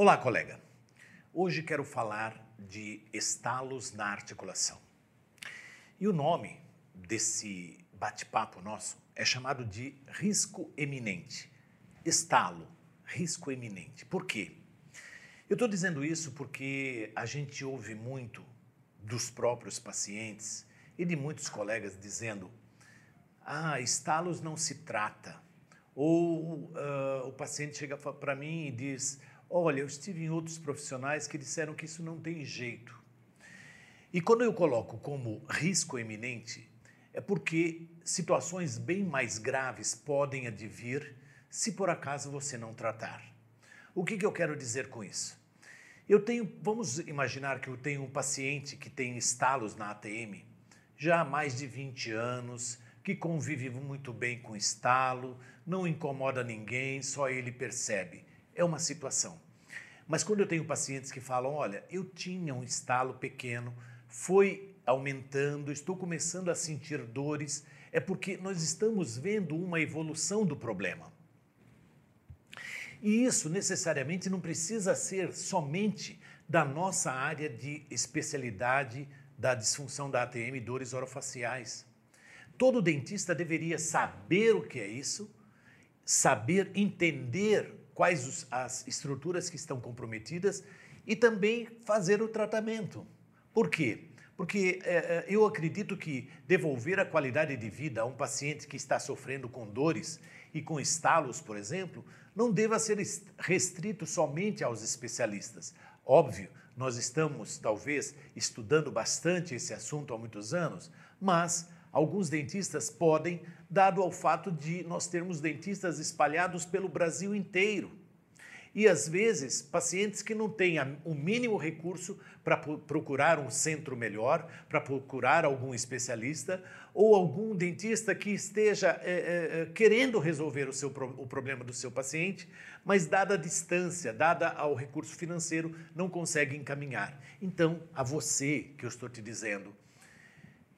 Olá, colega. Hoje quero falar de estalos na articulação. E o nome desse bate-papo nosso é chamado de risco eminente. Estalo, risco eminente. Por quê? Eu estou dizendo isso porque a gente ouve muito dos próprios pacientes e de muitos colegas dizendo: ah, estalos não se trata. Ou uh, o paciente chega para mim e diz: Olha, eu estive em outros profissionais que disseram que isso não tem jeito. E quando eu coloco como risco eminente, é porque situações bem mais graves podem advir se por acaso você não tratar. O que, que eu quero dizer com isso? Eu tenho, vamos imaginar que eu tenho um paciente que tem estalos na ATM já há mais de 20 anos, que convive muito bem com estalo, não incomoda ninguém, só ele percebe é uma situação. Mas quando eu tenho pacientes que falam, olha, eu tinha um estalo pequeno, foi aumentando, estou começando a sentir dores, é porque nós estamos vendo uma evolução do problema. E isso necessariamente não precisa ser somente da nossa área de especialidade da disfunção da ATM dores orofaciais. Todo dentista deveria saber o que é isso, saber entender quais os, as estruturas que estão comprometidas e também fazer o tratamento. Por quê? Porque é, é, eu acredito que devolver a qualidade de vida a um paciente que está sofrendo com dores e com estalos, por exemplo, não deva ser restrito somente aos especialistas. Óbvio, nós estamos talvez estudando bastante esse assunto há muitos anos, mas alguns dentistas podem, dado ao fato de nós termos dentistas espalhados pelo Brasil inteiro. E às vezes, pacientes que não têm o mínimo recurso para procurar um centro melhor, para procurar algum especialista, ou algum dentista que esteja é, é, querendo resolver o, seu, o problema do seu paciente, mas, dada a distância, dada ao recurso financeiro, não consegue encaminhar. Então, a você que eu estou te dizendo,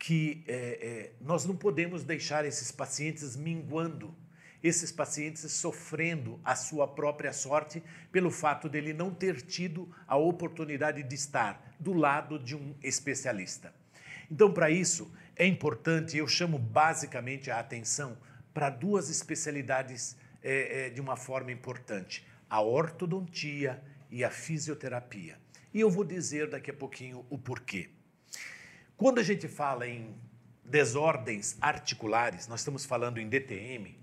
que é, é, nós não podemos deixar esses pacientes minguando, esses pacientes sofrendo a sua própria sorte pelo fato dele não ter tido a oportunidade de estar do lado de um especialista. Então, para isso, é importante, eu chamo basicamente a atenção para duas especialidades é, é, de uma forma importante: a ortodontia e a fisioterapia. E eu vou dizer daqui a pouquinho o porquê. Quando a gente fala em desordens articulares, nós estamos falando em DTM.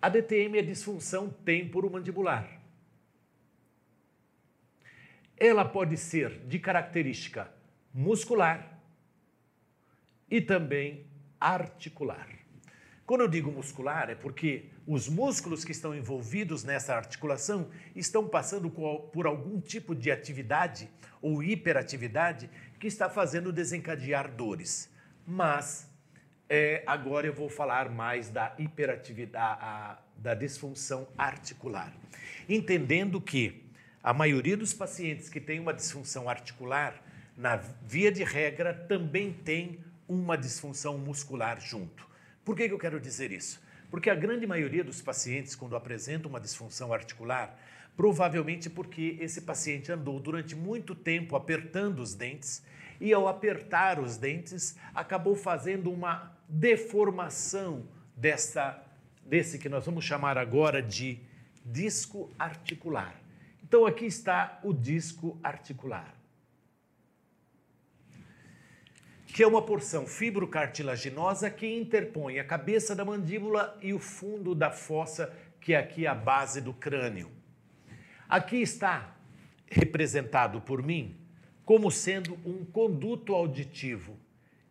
A DTM é disfunção temporomandibular. Ela pode ser de característica muscular e também articular. Quando eu digo muscular, é porque os músculos que estão envolvidos nessa articulação estão passando por algum tipo de atividade ou hiperatividade que está fazendo desencadear dores. Mas é, agora eu vou falar mais da hiperatividade, a, da disfunção articular. Entendendo que a maioria dos pacientes que tem uma disfunção articular, na via de regra, também tem uma disfunção muscular junto. Por que, que eu quero dizer isso? Porque a grande maioria dos pacientes, quando apresentam uma disfunção articular, provavelmente porque esse paciente andou durante muito tempo apertando os dentes e, ao apertar os dentes, acabou fazendo uma deformação dessa, desse que nós vamos chamar agora de disco articular. Então, aqui está o disco articular. que é uma porção fibrocartilaginosa que interpõe a cabeça da mandíbula e o fundo da fossa, que é aqui a base do crânio. Aqui está representado por mim como sendo um conduto auditivo.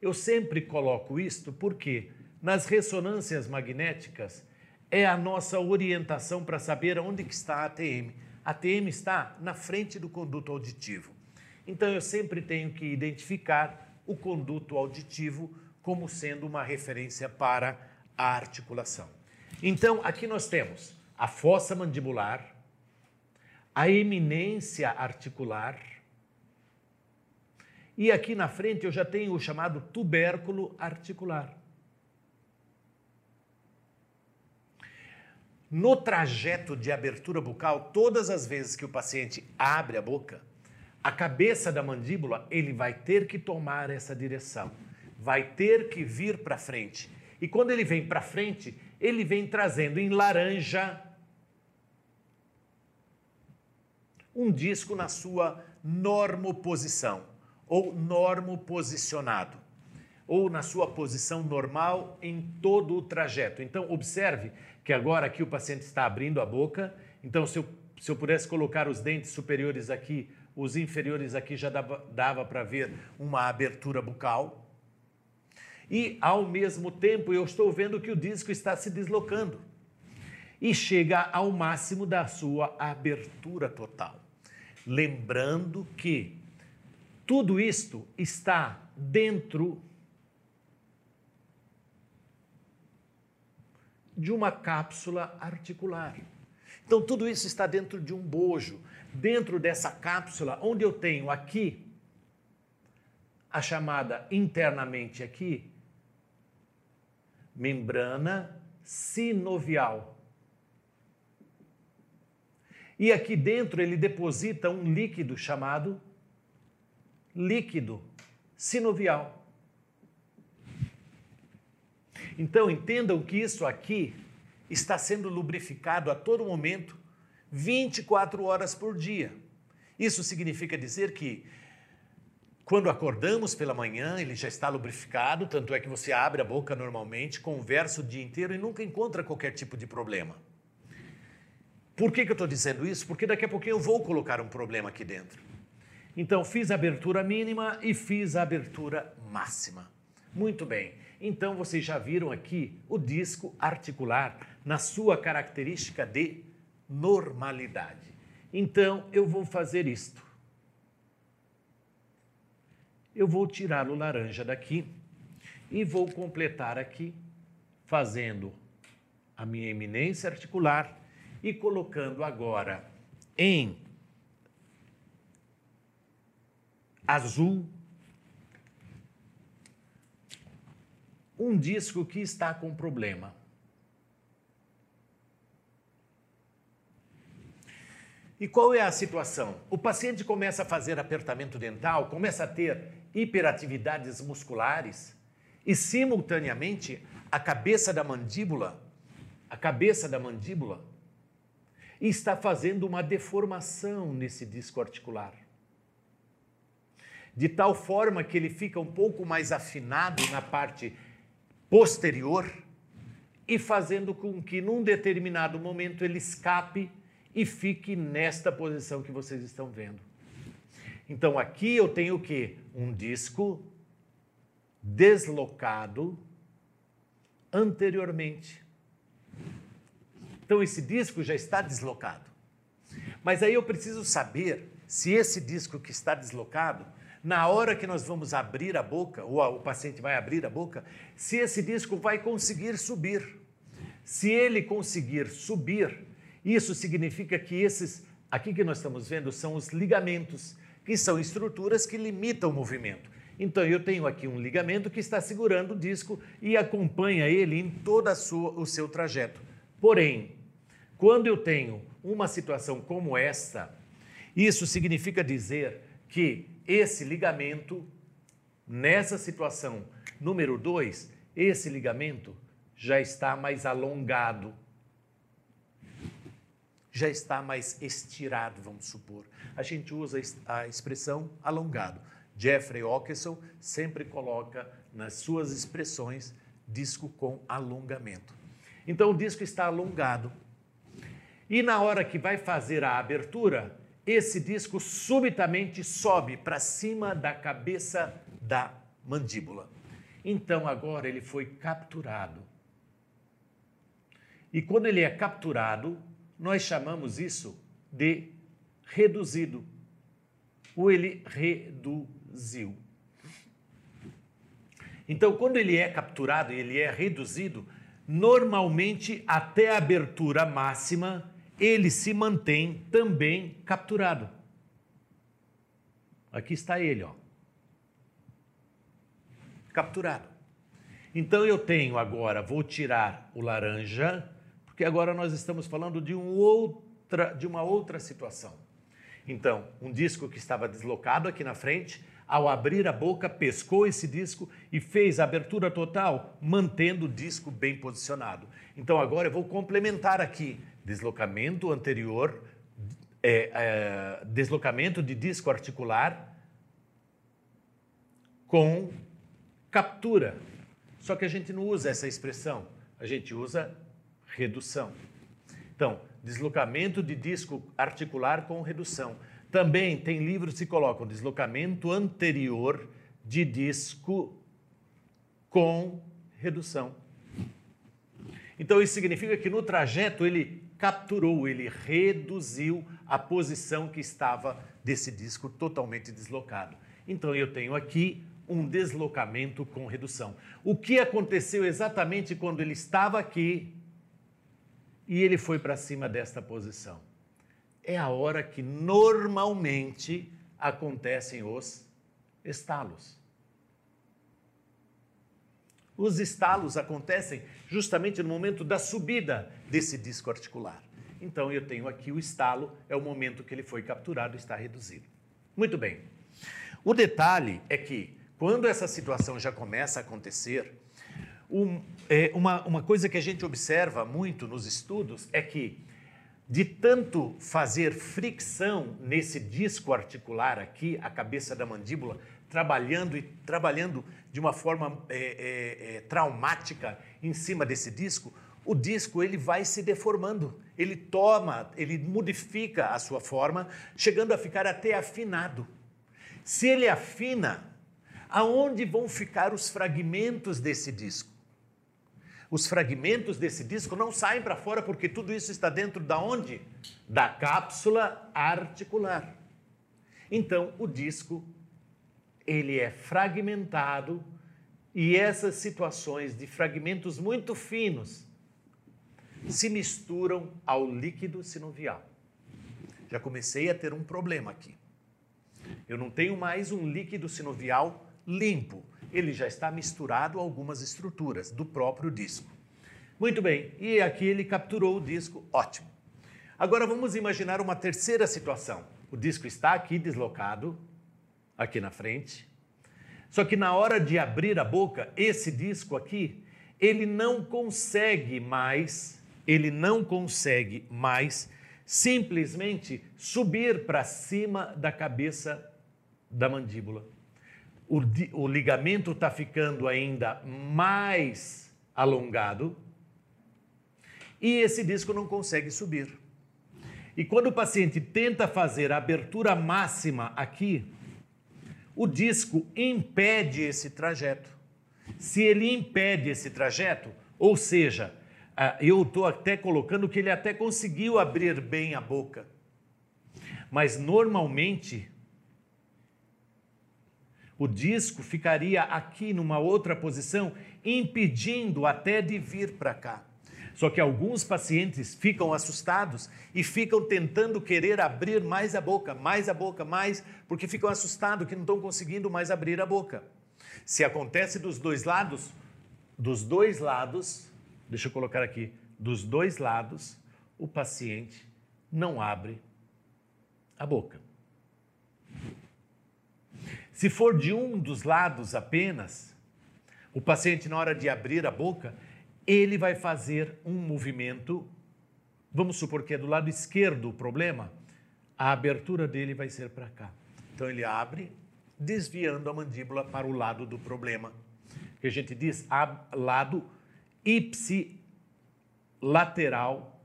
Eu sempre coloco isto porque nas ressonâncias magnéticas é a nossa orientação para saber onde que está a ATM. A ATM está na frente do conduto auditivo. Então eu sempre tenho que identificar o conduto auditivo como sendo uma referência para a articulação. Então, aqui nós temos a fossa mandibular, a eminência articular, e aqui na frente eu já tenho o chamado tubérculo articular. no trajeto de abertura bucal, todas as vezes que o paciente abre a boca, a cabeça da mandíbula, ele vai ter que tomar essa direção, vai ter que vir para frente. E quando ele vem para frente, ele vem trazendo em laranja um disco na sua normoposição ou normoposicionado ou na sua posição normal em todo o trajeto. Então, observe que agora aqui o paciente está abrindo a boca. Então, se eu, se eu pudesse colocar os dentes superiores aqui, os inferiores aqui já dava, dava para ver uma abertura bucal. E, ao mesmo tempo, eu estou vendo que o disco está se deslocando e chega ao máximo da sua abertura total. Lembrando que tudo isto está dentro de uma cápsula articular. Então, tudo isso está dentro de um bojo, dentro dessa cápsula, onde eu tenho aqui a chamada internamente aqui membrana sinovial. E aqui dentro ele deposita um líquido chamado líquido sinovial. Então entendam que isso aqui está sendo lubrificado a todo momento, 24 horas por dia. Isso significa dizer que quando acordamos pela manhã, ele já está lubrificado, tanto é que você abre a boca normalmente, conversa o dia inteiro e nunca encontra qualquer tipo de problema. Por que, que eu estou dizendo isso? Porque daqui a pouquinho eu vou colocar um problema aqui dentro. Então, fiz a abertura mínima e fiz a abertura máxima. Muito bem. Então vocês já viram aqui o disco articular na sua característica de normalidade. Então eu vou fazer isto. Eu vou tirar o laranja daqui e vou completar aqui fazendo a minha eminência articular e colocando agora em azul um disco que está com problema. E qual é a situação? O paciente começa a fazer apertamento dental, começa a ter hiperatividades musculares e, simultaneamente, a cabeça da mandíbula, a cabeça da mandíbula, está fazendo uma deformação nesse disco articular. De tal forma que ele fica um pouco mais afinado na parte posterior e fazendo com que num determinado momento ele escape e fique nesta posição que vocês estão vendo. Então aqui eu tenho o que? Um disco deslocado anteriormente. Então esse disco já está deslocado. Mas aí eu preciso saber se esse disco que está deslocado na hora que nós vamos abrir a boca, ou o paciente vai abrir a boca, se esse disco vai conseguir subir. Se ele conseguir subir, isso significa que esses, aqui que nós estamos vendo, são os ligamentos, que são estruturas que limitam o movimento. Então eu tenho aqui um ligamento que está segurando o disco e acompanha ele em todo o seu trajeto. Porém, quando eu tenho uma situação como esta, isso significa dizer que esse ligamento, nessa situação número 2, esse ligamento já está mais alongado, já está mais estirado, vamos supor. A gente usa a expressão alongado. Jeffrey Ockeson sempre coloca nas suas expressões disco com alongamento. Então o disco está alongado. E na hora que vai fazer a abertura, esse disco subitamente sobe para cima da cabeça da mandíbula. Então agora ele foi capturado. E quando ele é capturado, nós chamamos isso de reduzido. Ou ele reduziu. Então, quando ele é capturado ele é reduzido, normalmente até a abertura máxima ele se mantém também capturado. Aqui está ele, ó. Capturado. Então eu tenho agora, vou tirar o laranja, porque agora nós estamos falando de, um outra, de uma outra situação. Então, um disco que estava deslocado aqui na frente, ao abrir a boca, pescou esse disco e fez a abertura total, mantendo o disco bem posicionado. Então, agora eu vou complementar aqui: deslocamento anterior, é, é, deslocamento de disco articular com captura. Só que a gente não usa essa expressão, a gente usa redução. Então, deslocamento de disco articular com redução. Também tem livros que colocam deslocamento anterior de disco com redução. Então, isso significa que no trajeto ele capturou, ele reduziu a posição que estava desse disco totalmente deslocado. Então, eu tenho aqui um deslocamento com redução. O que aconteceu exatamente quando ele estava aqui e ele foi para cima desta posição? É a hora que normalmente acontecem os estalos. Os estalos acontecem justamente no momento da subida desse disco articular. Então eu tenho aqui o estalo, é o momento que ele foi capturado, está reduzido. Muito bem. O detalhe é que quando essa situação já começa a acontecer, um, é, uma, uma coisa que a gente observa muito nos estudos é que, de tanto fazer fricção nesse disco articular aqui, a cabeça da mandíbula, trabalhando e trabalhando de uma forma é, é, é, traumática em cima desse disco, o disco ele vai se deformando, ele toma, ele modifica a sua forma, chegando a ficar até afinado. Se ele afina, aonde vão ficar os fragmentos desse disco? Os fragmentos desse disco não saem para fora porque tudo isso está dentro da onde? Da cápsula articular. Então, o disco ele é fragmentado e essas situações de fragmentos muito finos se misturam ao líquido sinovial. Já comecei a ter um problema aqui. Eu não tenho mais um líquido sinovial limpo. Ele já está misturado a algumas estruturas do próprio disco. Muito bem, e aqui ele capturou o disco, ótimo. Agora vamos imaginar uma terceira situação. O disco está aqui deslocado, aqui na frente. Só que na hora de abrir a boca, esse disco aqui, ele não consegue mais, ele não consegue mais simplesmente subir para cima da cabeça da mandíbula. O, o ligamento está ficando ainda mais alongado e esse disco não consegue subir. E quando o paciente tenta fazer a abertura máxima aqui, o disco impede esse trajeto. Se ele impede esse trajeto, ou seja, ah, eu estou até colocando que ele até conseguiu abrir bem a boca, mas normalmente o disco ficaria aqui numa outra posição, impedindo até de vir para cá. Só que alguns pacientes ficam assustados e ficam tentando querer abrir mais a boca, mais a boca, mais, porque ficam assustados que não estão conseguindo mais abrir a boca. Se acontece dos dois lados, dos dois lados, deixa eu colocar aqui, dos dois lados, o paciente não abre a boca. Se for de um dos lados apenas, o paciente, na hora de abrir a boca, ele vai fazer um movimento. Vamos supor que é do lado esquerdo o problema, a abertura dele vai ser para cá. Então ele abre, desviando a mandíbula para o lado do problema, que a gente diz lado ipsilateral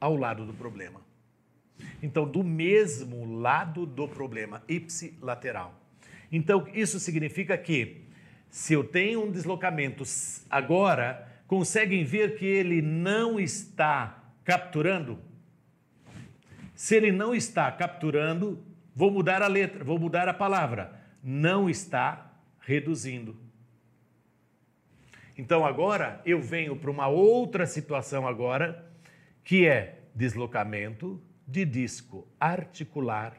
ao lado do problema. Então, do mesmo lado do problema, ipsilateral. Então, isso significa que, se eu tenho um deslocamento agora, conseguem ver que ele não está capturando? Se ele não está capturando, vou mudar a letra, vou mudar a palavra. Não está reduzindo. Então agora eu venho para uma outra situação agora, que é deslocamento de disco articular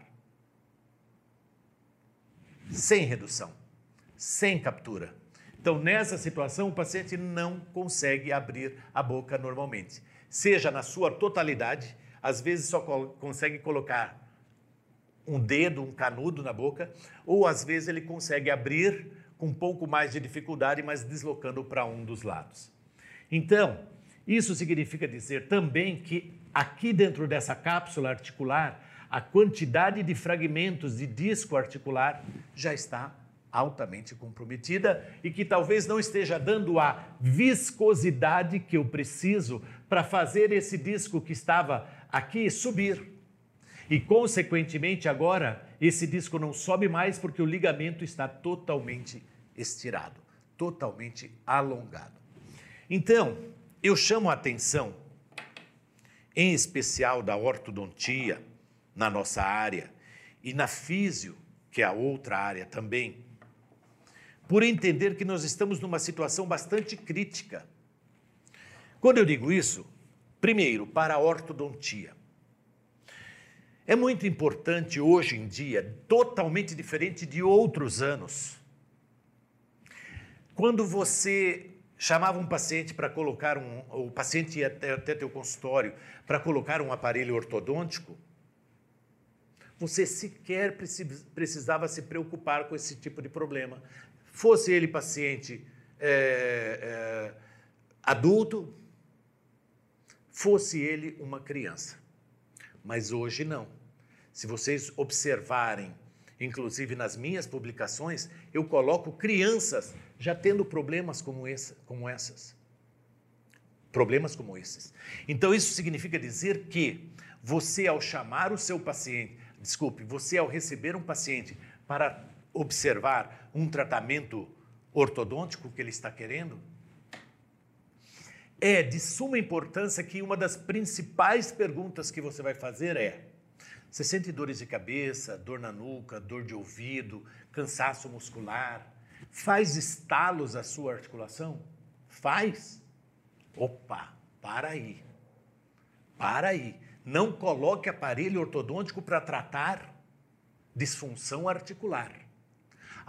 sem redução, sem captura. Então, nessa situação, o paciente não consegue abrir a boca normalmente. Seja na sua totalidade, às vezes só consegue colocar um dedo, um canudo na boca, ou às vezes ele consegue abrir com um pouco mais de dificuldade, mas deslocando para um dos lados. Então, isso significa dizer também que aqui dentro dessa cápsula articular, a quantidade de fragmentos de disco articular já está altamente comprometida e que talvez não esteja dando a viscosidade que eu preciso para fazer esse disco que estava aqui subir. E, consequentemente, agora esse disco não sobe mais porque o ligamento está totalmente estirado, totalmente alongado. Então, eu chamo a atenção, em especial da ortodontia, na nossa área, e na físio, que é a outra área também, por entender que nós estamos numa situação bastante crítica. Quando eu digo isso, primeiro, para a ortodontia. É muito importante hoje em dia, totalmente diferente de outros anos. Quando você chamava um paciente para colocar um, o paciente ia até, até teu consultório para colocar um aparelho ortodôntico, você sequer precisava se preocupar com esse tipo de problema. Fosse ele paciente é, é, adulto, fosse ele uma criança. Mas hoje não. Se vocês observarem, inclusive nas minhas publicações, eu coloco crianças já tendo problemas como, como essas. Problemas como esses. Então, isso significa dizer que você, ao chamar o seu paciente, desculpe, você, ao receber um paciente para observar um tratamento ortodôntico que ele está querendo, é de suma importância que uma das principais perguntas que você vai fazer é: você sente dores de cabeça, dor na nuca, dor de ouvido, cansaço muscular? Faz estalos a sua articulação? Faz? Opa, para aí. Para aí. Não coloque aparelho ortodôntico para tratar disfunção articular.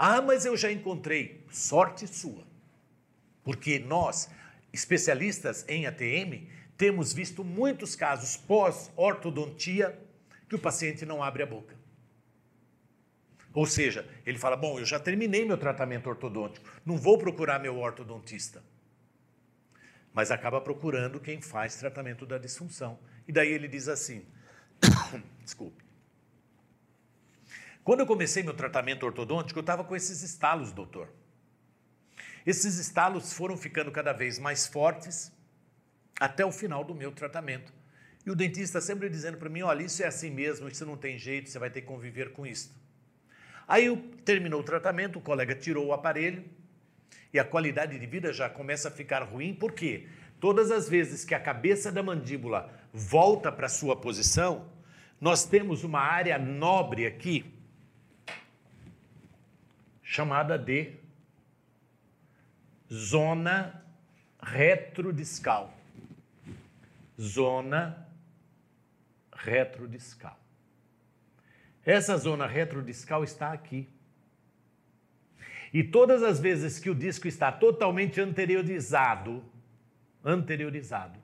Ah, mas eu já encontrei. Sorte sua. Porque nós, especialistas em ATM, temos visto muitos casos pós-ortodontia que o paciente não abre a boca. Ou seja, ele fala: Bom, eu já terminei meu tratamento ortodôntico, não vou procurar meu ortodontista. Mas acaba procurando quem faz tratamento da disfunção. E daí ele diz assim: Desculpe. Quando eu comecei meu tratamento ortodôntico, eu estava com esses estalos, doutor. Esses estalos foram ficando cada vez mais fortes até o final do meu tratamento. E o dentista sempre dizendo para mim: olha, isso é assim mesmo, isso não tem jeito, você vai ter que conviver com isso. Aí terminou o tratamento, o colega tirou o aparelho e a qualidade de vida já começa a ficar ruim, por quê? Todas as vezes que a cabeça da mandíbula volta para sua posição, nós temos uma área nobre aqui, chamada de zona retrodiscal. Zona retrodiscal. Essa zona retrodiscal está aqui. E todas as vezes que o disco está totalmente anteriorizado, anteriorizado,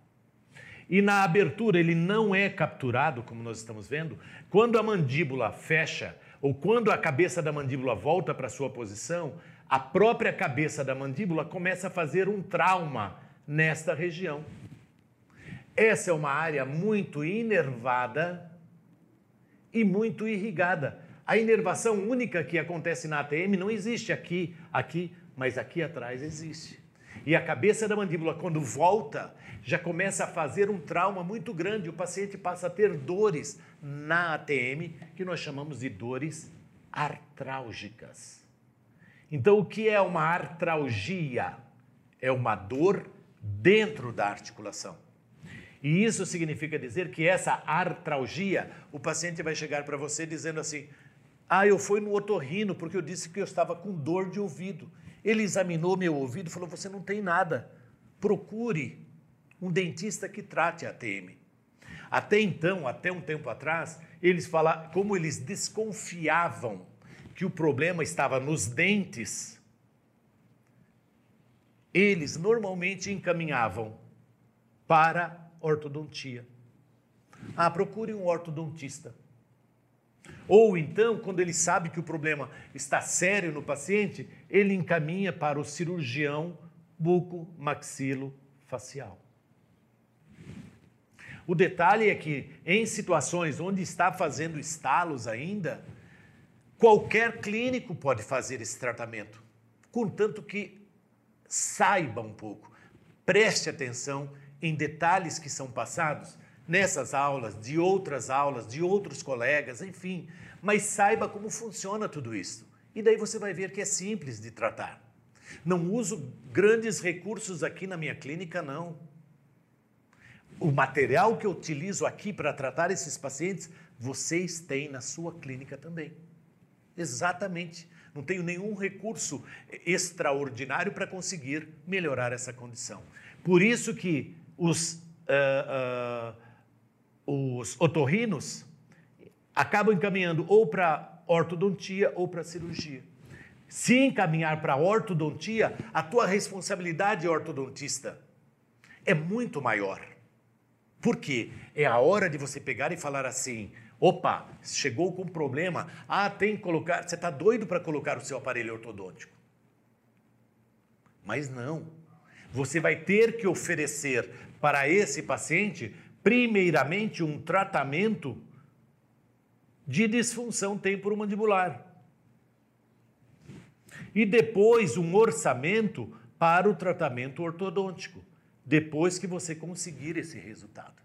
e na abertura ele não é capturado, como nós estamos vendo, quando a mandíbula fecha ou quando a cabeça da mandíbula volta para sua posição, a própria cabeça da mandíbula começa a fazer um trauma nesta região. Essa é uma área muito inervada e muito irrigada. A inervação única que acontece na ATM não existe aqui, aqui, mas aqui atrás existe. E a cabeça da mandíbula, quando volta, já começa a fazer um trauma muito grande. O paciente passa a ter dores na ATM, que nós chamamos de dores artrálgicas. Então, o que é uma artralgia? É uma dor dentro da articulação. E isso significa dizer que essa artralgia, o paciente vai chegar para você dizendo assim: Ah, eu fui no otorrino porque eu disse que eu estava com dor de ouvido. Ele examinou meu ouvido e falou: Você não tem nada. Procure um dentista que trate a ATM. Até então, até um tempo atrás, eles falavam, como eles desconfiavam que o problema estava nos dentes, eles normalmente encaminhavam para ortodontia. Ah, procure um ortodontista. Ou então, quando ele sabe que o problema está sério no paciente, ele encaminha para o cirurgião buco-maxilo-facial. O detalhe é que, em situações onde está fazendo estalos ainda, qualquer clínico pode fazer esse tratamento, contanto que saiba um pouco, preste atenção em detalhes que são passados nessas aulas, de outras aulas, de outros colegas, enfim, mas saiba como funciona tudo isso. E daí você vai ver que é simples de tratar. Não uso grandes recursos aqui na minha clínica, não. O material que eu utilizo aqui para tratar esses pacientes, vocês têm na sua clínica também. Exatamente. Não tenho nenhum recurso extraordinário para conseguir melhorar essa condição. Por isso que os, uh, uh, os otorrinos acabam encaminhando ou para ortodontia ou para cirurgia. Se encaminhar para ortodontia, a tua responsabilidade ortodontista é muito maior. Por quê? É a hora de você pegar e falar assim: opa, chegou com problema, ah, tem que colocar, você está doido para colocar o seu aparelho ortodôntico. Mas não. Você vai ter que oferecer para esse paciente, primeiramente, um tratamento de disfunção temporomandibular. E depois um orçamento para o tratamento ortodôntico depois que você conseguir esse resultado.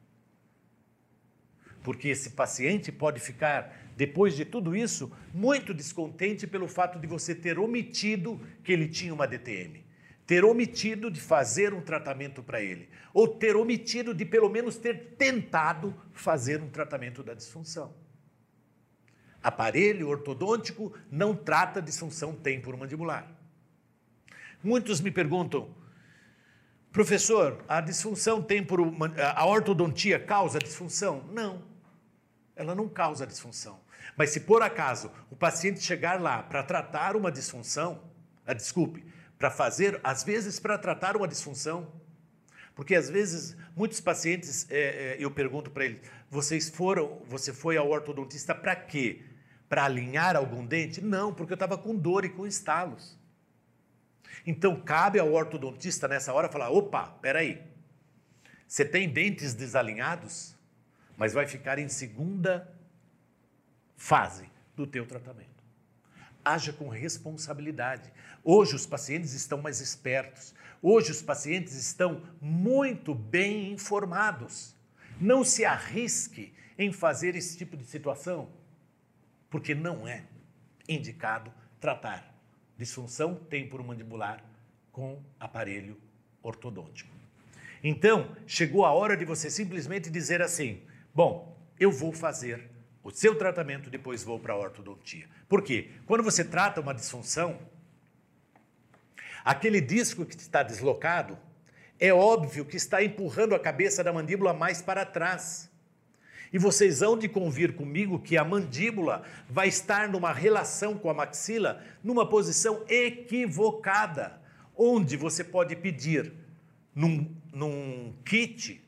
Porque esse paciente pode ficar, depois de tudo isso, muito descontente pelo fato de você ter omitido que ele tinha uma DTM, ter omitido de fazer um tratamento para ele, ou ter omitido de pelo menos ter tentado fazer um tratamento da disfunção. Aparelho ortodôntico não trata disfunção temporomandibular. Muitos me perguntam, Professor, a disfunção tem por uma, a ortodontia causa disfunção? Não. Ela não causa disfunção. Mas se por acaso o paciente chegar lá para tratar uma disfunção, ah, desculpe, para fazer, às vezes para tratar uma disfunção, porque às vezes muitos pacientes é, é, eu pergunto para eles, vocês foram, você foi ao ortodontista para quê? Para alinhar algum dente? Não, porque eu estava com dor e com estalos. Então, cabe ao ortodontista nessa hora falar: opa, peraí, você tem dentes desalinhados, mas vai ficar em segunda fase do teu tratamento. Haja com responsabilidade. Hoje os pacientes estão mais espertos. Hoje os pacientes estão muito bem informados. Não se arrisque em fazer esse tipo de situação, porque não é indicado tratar disfunção temporomandibular com aparelho ortodôntico. Então, chegou a hora de você simplesmente dizer assim: bom, eu vou fazer o seu tratamento, depois vou para a ortodontia. Por quê? Quando você trata uma disfunção, aquele disco que está deslocado, é óbvio que está empurrando a cabeça da mandíbula mais para trás. E vocês hão de convir comigo que a mandíbula vai estar numa relação com a maxila numa posição equivocada, onde você pode pedir num, num kit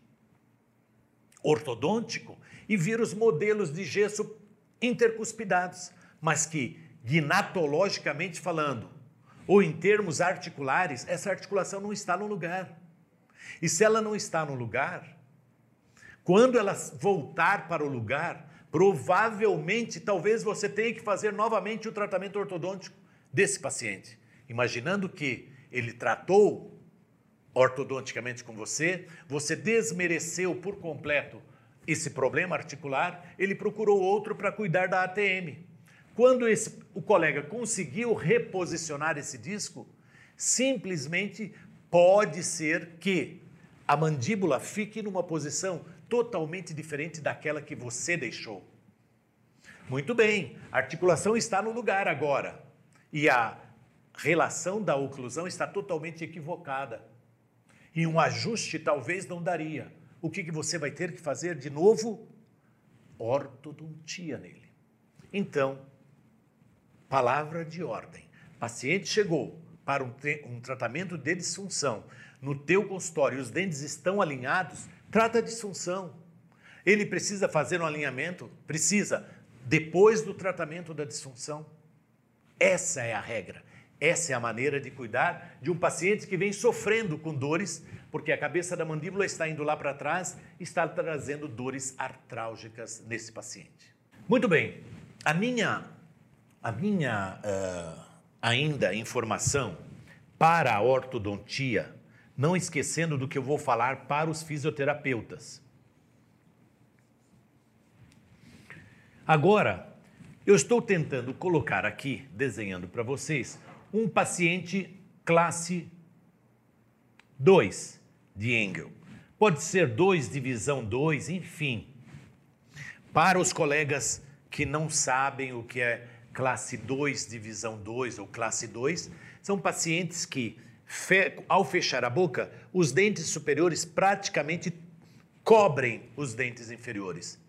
ortodôntico e vir os modelos de gesso intercuspidados, mas que, gnatologicamente falando, ou em termos articulares, essa articulação não está no lugar. E se ela não está no lugar, quando ela voltar para o lugar, provavelmente, talvez você tenha que fazer novamente o tratamento ortodôntico desse paciente, imaginando que ele tratou ortodonticamente com você, você desmereceu por completo esse problema articular, ele procurou outro para cuidar da ATM. Quando esse, o colega conseguiu reposicionar esse disco, simplesmente pode ser que a mandíbula fique numa posição totalmente diferente daquela que você deixou. Muito bem, a articulação está no lugar agora e a relação da oclusão está totalmente equivocada. E um ajuste talvez não daria. O que, que você vai ter que fazer de novo? Ortodontia nele. Então, palavra de ordem. Paciente chegou, para um, um tratamento de disfunção no teu consultório os dentes estão alinhados, trata a disfunção. Ele precisa fazer um alinhamento? Precisa, depois do tratamento da disfunção. Essa é a regra. Essa é a maneira de cuidar de um paciente que vem sofrendo com dores, porque a cabeça da mandíbula está indo lá para trás, está trazendo dores artrálgicas nesse paciente. Muito bem, a minha, a minha uh, ainda informação para a ortodontia, não esquecendo do que eu vou falar para os fisioterapeutas. Agora, eu estou tentando colocar aqui, desenhando para vocês, um paciente classe 2 de Engel. Pode ser 2, divisão 2, enfim. Para os colegas que não sabem o que é classe 2, divisão 2 ou classe 2, são pacientes que, ao fechar a boca, os dentes superiores praticamente cobrem os dentes inferiores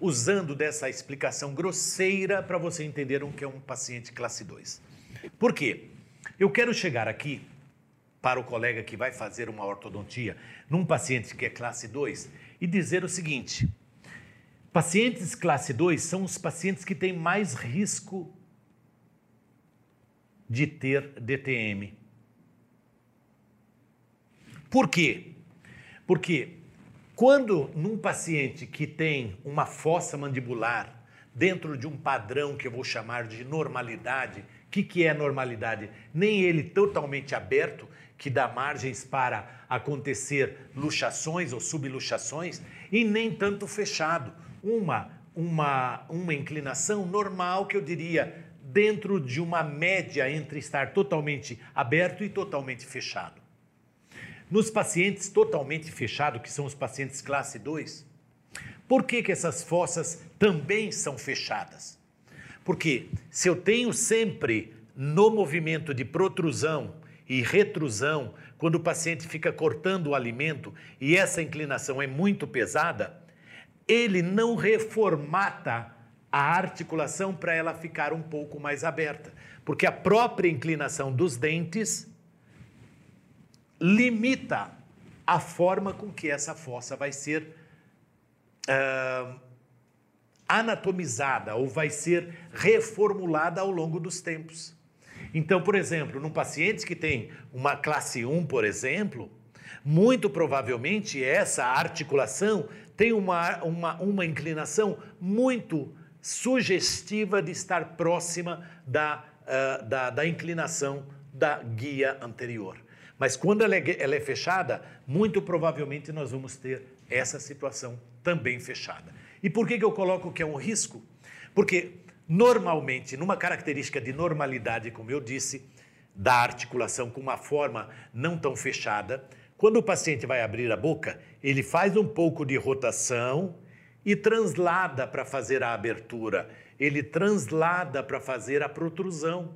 usando dessa explicação grosseira para você entender o que é um paciente classe 2. Por quê? Eu quero chegar aqui para o colega que vai fazer uma ortodontia num paciente que é classe 2 e dizer o seguinte: pacientes classe 2 são os pacientes que têm mais risco de ter DTM. Por quê? Porque quando num paciente que tem uma fossa mandibular dentro de um padrão que eu vou chamar de normalidade, o que, que é normalidade? Nem ele totalmente aberto, que dá margens para acontecer luxações ou subluxações, e nem tanto fechado. Uma, uma, uma inclinação normal que eu diria dentro de uma média entre estar totalmente aberto e totalmente fechado. Nos pacientes totalmente fechados, que são os pacientes classe 2, por que, que essas fossas também são fechadas? Porque se eu tenho sempre no movimento de protrusão e retrusão, quando o paciente fica cortando o alimento e essa inclinação é muito pesada, ele não reformata a articulação para ela ficar um pouco mais aberta, porque a própria inclinação dos dentes limita a forma com que essa fossa vai ser uh, anatomizada ou vai ser reformulada ao longo dos tempos. Então, por exemplo, num paciente que tem uma classe 1, por exemplo, muito provavelmente essa articulação tem uma, uma, uma inclinação muito sugestiva de estar próxima da, uh, da, da inclinação da guia anterior. Mas quando ela é, ela é fechada, muito provavelmente nós vamos ter essa situação também fechada. E por que, que eu coloco que é um risco? Porque normalmente, numa característica de normalidade, como eu disse, da articulação com uma forma não tão fechada, quando o paciente vai abrir a boca, ele faz um pouco de rotação e translada para fazer a abertura, ele translada para fazer a protrusão.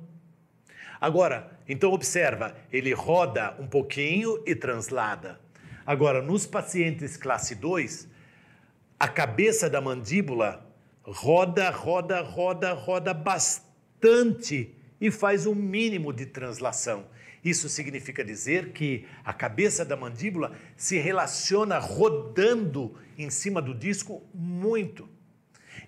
Agora, então observa, ele roda um pouquinho e translada. Agora, nos pacientes classe 2, a cabeça da mandíbula roda, roda, roda, roda bastante e faz um mínimo de translação. Isso significa dizer que a cabeça da mandíbula se relaciona rodando em cima do disco muito.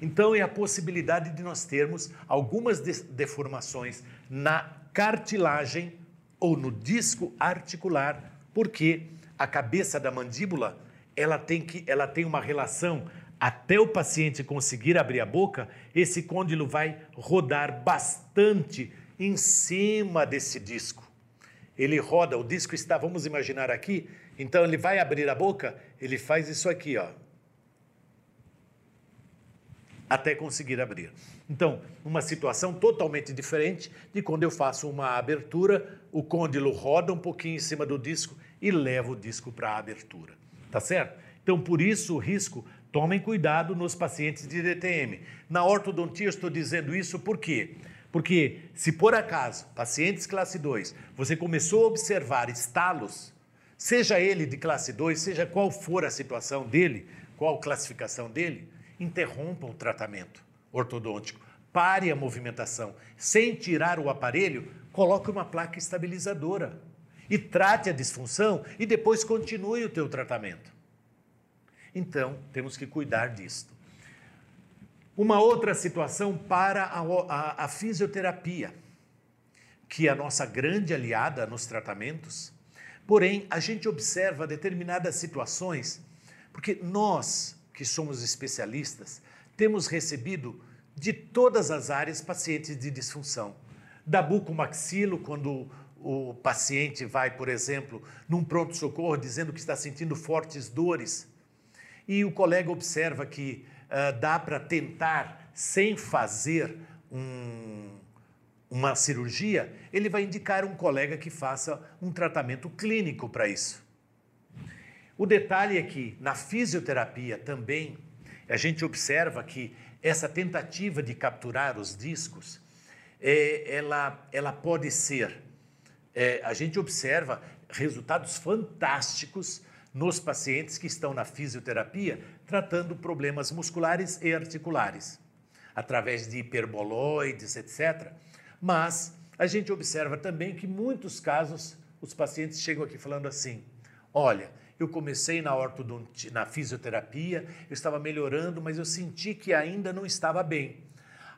Então, é a possibilidade de nós termos algumas deformações na cartilagem ou no disco articular, porque a cabeça da mandíbula ela tem, que, ela tem uma relação até o paciente conseguir abrir a boca, esse côndilo vai rodar bastante em cima desse disco. Ele roda, o disco está, vamos imaginar aqui, então ele vai abrir a boca, ele faz isso aqui, ó até conseguir abrir. Então, uma situação totalmente diferente de quando eu faço uma abertura, o côndilo roda um pouquinho em cima do disco e leva o disco para a abertura. Tá certo? Então, por isso o risco, tomem cuidado nos pacientes de DTM. Na ortodontia, eu estou dizendo isso por quê? Porque se por acaso, pacientes classe 2, você começou a observar estalos, seja ele de classe 2, seja qual for a situação dele, qual classificação dele, interrompa o tratamento ortodôntico, pare a movimentação. Sem tirar o aparelho, coloque uma placa estabilizadora e trate a disfunção e depois continue o teu tratamento. Então, temos que cuidar disto. Uma outra situação para a, a, a fisioterapia, que é a nossa grande aliada nos tratamentos, porém, a gente observa determinadas situações, porque nós, que somos especialistas, temos recebido de todas as áreas pacientes de disfunção. Da bucomaxilo, quando o paciente vai, por exemplo, num pronto-socorro dizendo que está sentindo fortes dores, e o colega observa que uh, dá para tentar sem fazer um, uma cirurgia, ele vai indicar um colega que faça um tratamento clínico para isso. O detalhe é que na fisioterapia também a gente observa que essa tentativa de capturar os discos, é, ela, ela pode ser, é, a gente observa resultados fantásticos nos pacientes que estão na fisioterapia tratando problemas musculares e articulares, através de hiperboloides, etc. Mas a gente observa também que, muitos casos, os pacientes chegam aqui falando assim: olha, eu comecei na ortodontia, na fisioterapia, eu estava melhorando, mas eu senti que ainda não estava bem.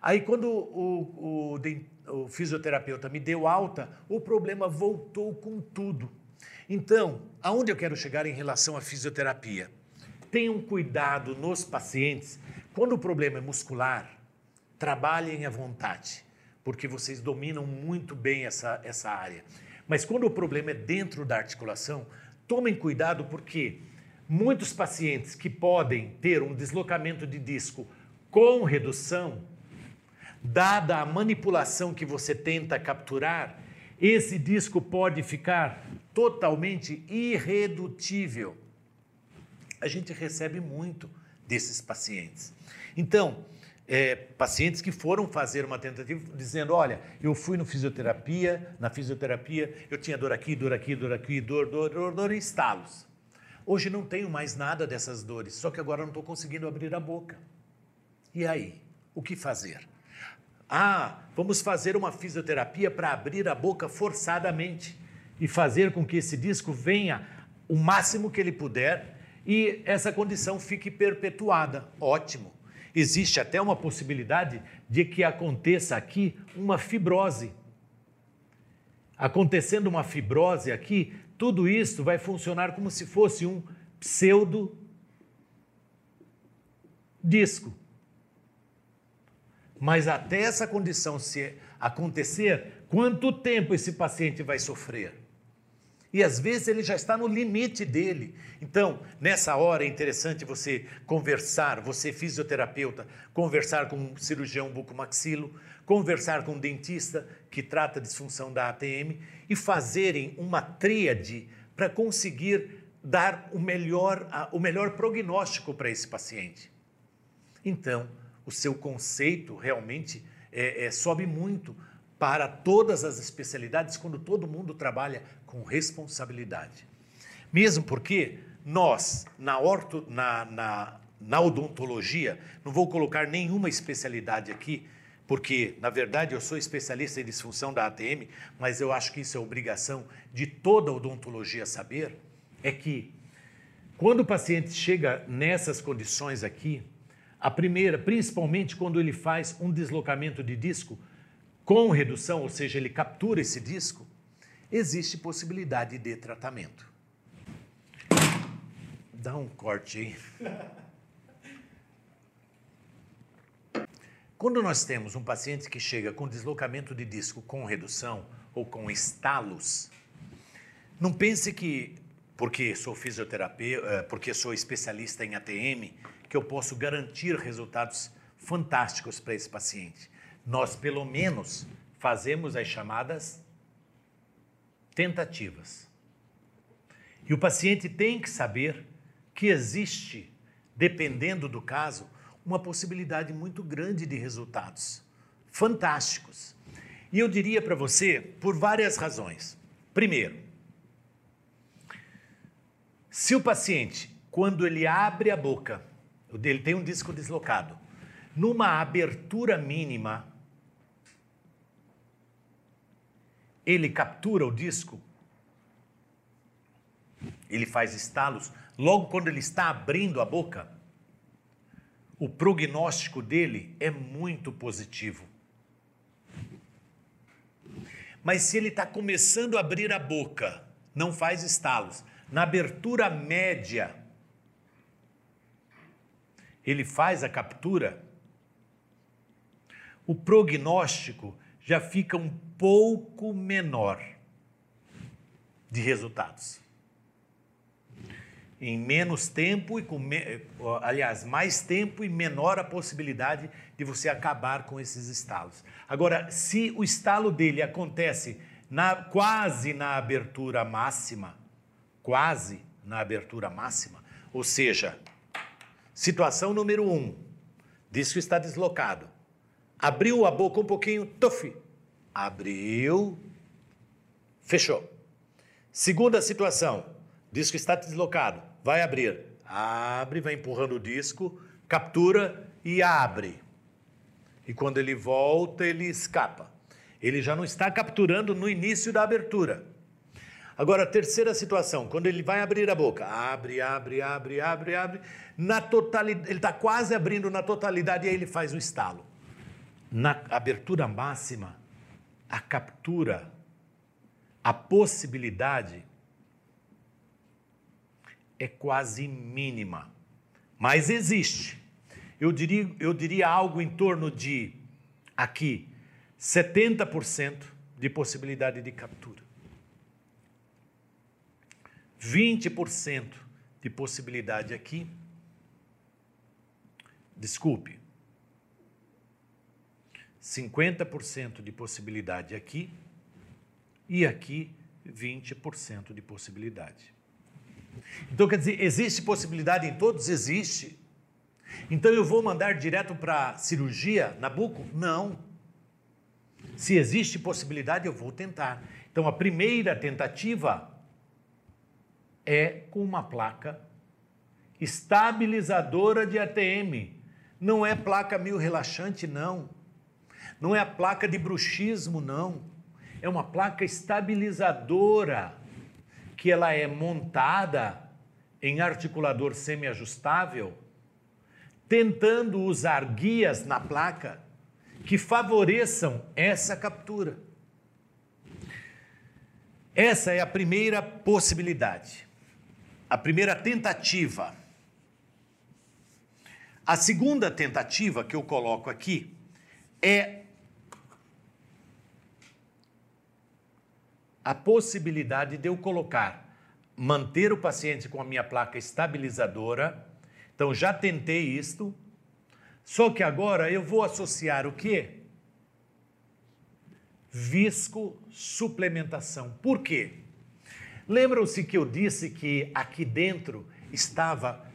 Aí, quando o, o, o fisioterapeuta me deu alta, o problema voltou com tudo. Então, aonde eu quero chegar em relação à fisioterapia? Tenham cuidado nos pacientes, quando o problema é muscular, trabalhem à vontade, porque vocês dominam muito bem essa, essa área. Mas quando o problema é dentro da articulação, tomem cuidado porque muitos pacientes que podem ter um deslocamento de disco com redução, dada a manipulação que você tenta capturar, esse disco pode ficar totalmente irredutível. A gente recebe muito desses pacientes. Então, é, pacientes que foram fazer uma tentativa dizendo: olha, eu fui no fisioterapia, na fisioterapia eu tinha dor aqui, dor aqui, dor aqui, dor, dor, dor, dor e estalos. Hoje não tenho mais nada dessas dores, só que agora não estou conseguindo abrir a boca. E aí, o que fazer? Ah, vamos fazer uma fisioterapia para abrir a boca forçadamente e fazer com que esse disco venha o máximo que ele puder e essa condição fique perpetuada. Ótimo. Existe até uma possibilidade de que aconteça aqui uma fibrose. Acontecendo uma fibrose aqui, tudo isso vai funcionar como se fosse um pseudo disco. Mas até essa condição se acontecer, quanto tempo esse paciente vai sofrer? E às vezes ele já está no limite dele. Então, nessa hora é interessante você conversar, você fisioterapeuta, conversar com um cirurgião bucomaxilo, conversar com um dentista que trata a disfunção da ATM e fazerem uma tríade para conseguir dar o melhor, o melhor prognóstico para esse paciente. Então, o seu conceito realmente é, é, sobe muito para todas as especialidades quando todo mundo trabalha com responsabilidade. Mesmo porque nós, na, orto, na, na, na odontologia, não vou colocar nenhuma especialidade aqui, porque, na verdade, eu sou especialista em disfunção da ATM, mas eu acho que isso é obrigação de toda odontologia saber, é que quando o paciente chega nessas condições aqui, a primeira, principalmente quando ele faz um deslocamento de disco, com redução, ou seja, ele captura esse disco, existe possibilidade de tratamento. Dá um corte aí. Quando nós temos um paciente que chega com deslocamento de disco com redução ou com estalos, não pense que porque sou fisioterapeuta, eh, porque sou especialista em ATM, que eu posso garantir resultados fantásticos para esse paciente nós pelo menos fazemos as chamadas tentativas. E o paciente tem que saber que existe, dependendo do caso, uma possibilidade muito grande de resultados fantásticos. E eu diria para você por várias razões. Primeiro, se o paciente, quando ele abre a boca, ele tem um disco deslocado, numa abertura mínima, ele captura o disco, ele faz estalos, logo quando ele está abrindo a boca, o prognóstico dele é muito positivo. Mas se ele está começando a abrir a boca, não faz estalos, na abertura média, ele faz a captura, o prognóstico já fica um pouco menor de resultados. Em menos tempo e com aliás, mais tempo e menor a possibilidade de você acabar com esses estalos. Agora, se o estalo dele acontece na, quase na abertura máxima, quase na abertura máxima, ou seja, situação número um, disco está deslocado, abriu a boca um pouquinho, tuf, abriu, fechou. Segunda situação, disco está deslocado, vai abrir, abre, vai empurrando o disco, captura e abre. E quando ele volta, ele escapa. Ele já não está capturando no início da abertura. Agora, terceira situação, quando ele vai abrir a boca, abre, abre, abre, abre, abre, na totalidade, ele está quase abrindo na totalidade e aí ele faz o estalo. Na abertura máxima, a captura, a possibilidade é quase mínima, mas existe. Eu diria, eu diria algo em torno de, aqui, 70% de possibilidade de captura. 20% de possibilidade aqui. Desculpe. 50% de possibilidade aqui e aqui 20% de possibilidade. Então, quer dizer, existe possibilidade em todos? Existe. Então eu vou mandar direto para cirurgia, Nabuco? Não. Se existe possibilidade, eu vou tentar. Então a primeira tentativa é com uma placa estabilizadora de ATM. Não é placa mil relaxante, não. Não é a placa de bruxismo, não. É uma placa estabilizadora que ela é montada em articulador semiajustável, tentando usar guias na placa que favoreçam essa captura. Essa é a primeira possibilidade a primeira tentativa. A segunda tentativa que eu coloco aqui é a possibilidade de eu colocar, manter o paciente com a minha placa estabilizadora. Então já tentei isto, só que agora eu vou associar o quê? Visco suplementação. Por quê? Lembram-se que eu disse que aqui dentro estava,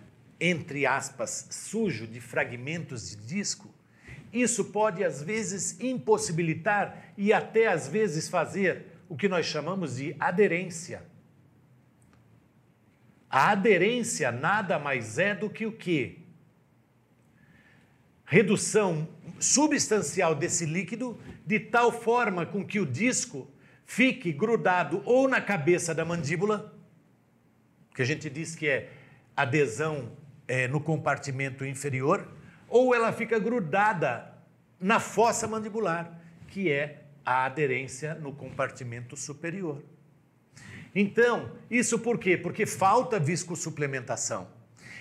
entre aspas, sujo de fragmentos de disco? Isso pode às vezes impossibilitar e até às vezes fazer o que nós chamamos de aderência. A aderência nada mais é do que o quê? Redução substancial desse líquido de tal forma com que o disco fique grudado ou na cabeça da mandíbula, que a gente diz que é adesão é, no compartimento inferior, ou ela fica grudada na fossa mandibular, que é a aderência no compartimento superior. Então, isso por quê? Porque falta viscosuplementação.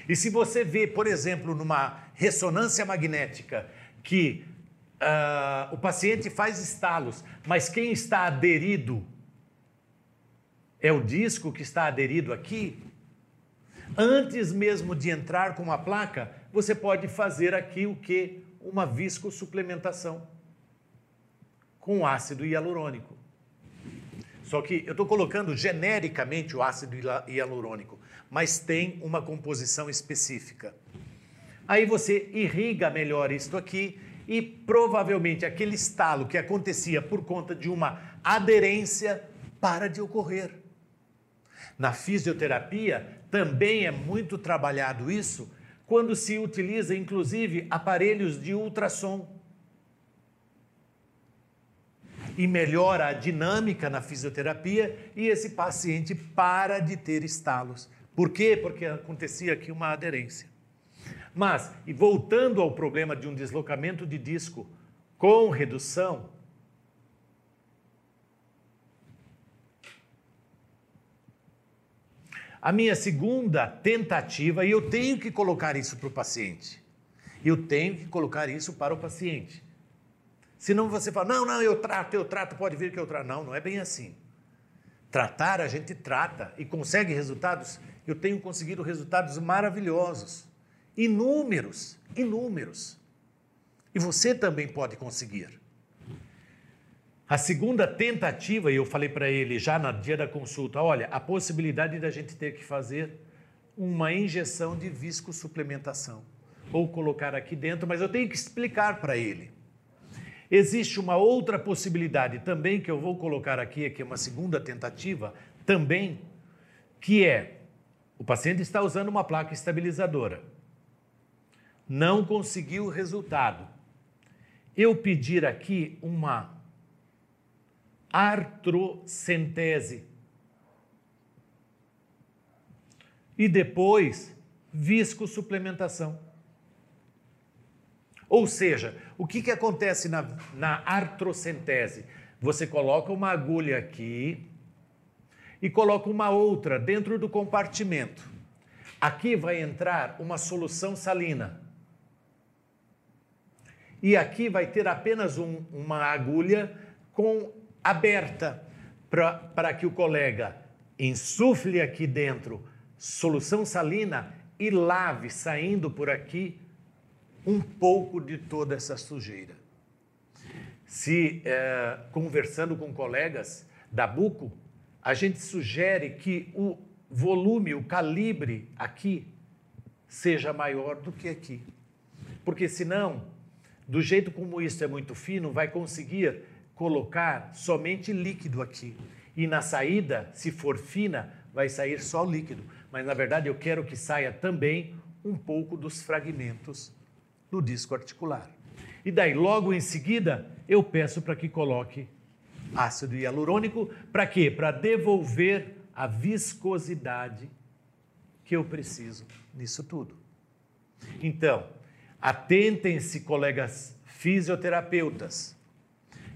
E se você vê, por exemplo, numa ressonância magnética, que uh, o paciente faz estalos, mas quem está aderido é o disco que está aderido aqui. Antes mesmo de entrar com a placa, você pode fazer aqui o que? Uma viscosuplementação com ácido hialurônico. Só que eu estou colocando genericamente o ácido hialurônico, mas tem uma composição específica. Aí você irriga melhor isto aqui e provavelmente aquele estalo que acontecia por conta de uma aderência para de ocorrer. Na fisioterapia também é muito trabalhado isso quando se utiliza inclusive aparelhos de ultrassom. E melhora a dinâmica na fisioterapia e esse paciente para de ter estalos. Por quê? Porque acontecia aqui uma aderência. Mas, e voltando ao problema de um deslocamento de disco com redução, a minha segunda tentativa, e eu tenho que colocar isso para o paciente, eu tenho que colocar isso para o paciente. Senão você fala, não, não, eu trato, eu trato, pode vir que eu trato. Não, não é bem assim. Tratar, a gente trata e consegue resultados. Eu tenho conseguido resultados maravilhosos. Inúmeros, inúmeros. E você também pode conseguir. A segunda tentativa, e eu falei para ele já no dia da consulta: olha, a possibilidade da gente ter que fazer uma injeção de viscosuplementação. Ou colocar aqui dentro, mas eu tenho que explicar para ele. Existe uma outra possibilidade também que eu vou colocar aqui, que é uma segunda tentativa também, que é o paciente está usando uma placa estabilizadora. Não conseguiu o resultado. Eu pedir aqui uma artrocentese. E depois, viscosuplementação. Ou seja, o que, que acontece na, na artrocentese? Você coloca uma agulha aqui e coloca uma outra dentro do compartimento. Aqui vai entrar uma solução salina. E aqui vai ter apenas um, uma agulha com aberta para que o colega insufle aqui dentro solução salina e lave saindo por aqui um pouco de toda essa sujeira. Se é, conversando com colegas da Buco, a gente sugere que o volume, o calibre aqui seja maior do que aqui. Porque senão, do jeito como isso é muito fino, vai conseguir colocar somente líquido aqui. E na saída, se for fina, vai sair só líquido. Mas na verdade eu quero que saia também um pouco dos fragmentos no disco articular. E daí, logo em seguida, eu peço para que coloque ácido hialurônico. Para quê? Para devolver a viscosidade que eu preciso nisso tudo. Então, atentem-se, colegas fisioterapeutas,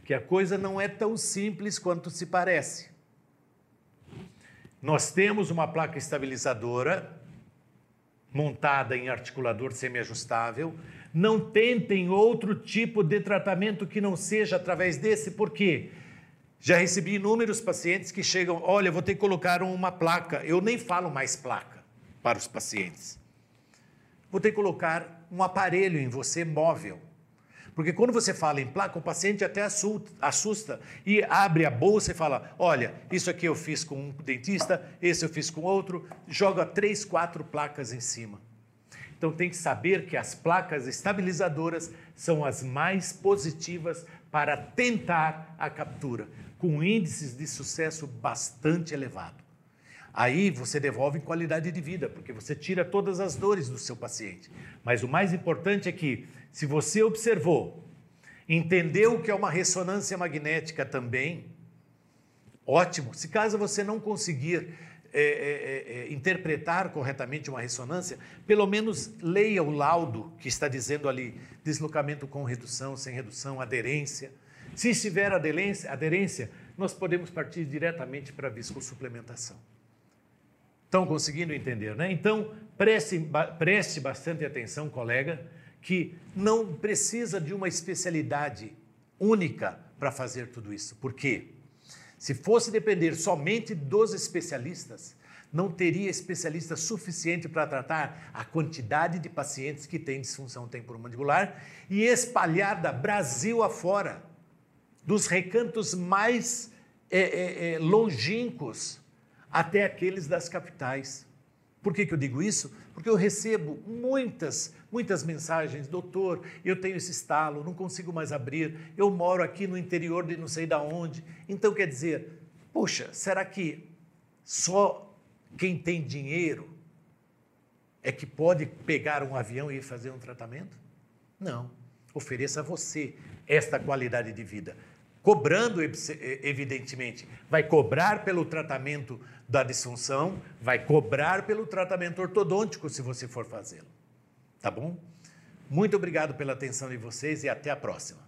que a coisa não é tão simples quanto se parece. Nós temos uma placa estabilizadora montada em articulador semiajustável, não tentem outro tipo de tratamento que não seja através desse, porque já recebi inúmeros pacientes que chegam, olha, vou ter que colocar uma placa. Eu nem falo mais placa para os pacientes. Vou ter que colocar um aparelho em você móvel. Porque quando você fala em placa, o paciente até assusta e abre a bolsa e fala: Olha, isso aqui eu fiz com um dentista, esse eu fiz com outro, joga três, quatro placas em cima. Então tem que saber que as placas estabilizadoras são as mais positivas para tentar a captura, com índices de sucesso bastante elevado. Aí você devolve qualidade de vida, porque você tira todas as dores do seu paciente. Mas o mais importante é que, se você observou, entendeu o que é uma ressonância magnética também, ótimo. Se caso você não conseguir é, é, é, interpretar corretamente uma ressonância, pelo menos leia o laudo que está dizendo ali deslocamento com redução, sem redução, aderência. Se estiver aderência, aderência nós podemos partir diretamente para a viscosuplementação. Estão conseguindo entender, né? Então, preste, preste bastante atenção, colega, que não precisa de uma especialidade única para fazer tudo isso. Por quê? Se fosse depender somente dos especialistas, não teria especialista suficiente para tratar a quantidade de pacientes que têm disfunção temporomandibular e espalhada Brasil afora, dos recantos mais é, é, é, longínquos até aqueles das capitais. Por que, que eu digo isso? Porque eu recebo muitas, muitas mensagens, doutor, eu tenho esse estalo, não consigo mais abrir, eu moro aqui no interior de não sei da onde. Então quer dizer, poxa, será que só quem tem dinheiro é que pode pegar um avião e ir fazer um tratamento? Não. Ofereça a você esta qualidade de vida. cobrando, evidentemente, vai cobrar pelo tratamento da disfunção, vai cobrar pelo tratamento ortodôntico se você for fazê-lo. Tá bom? Muito obrigado pela atenção de vocês e até a próxima.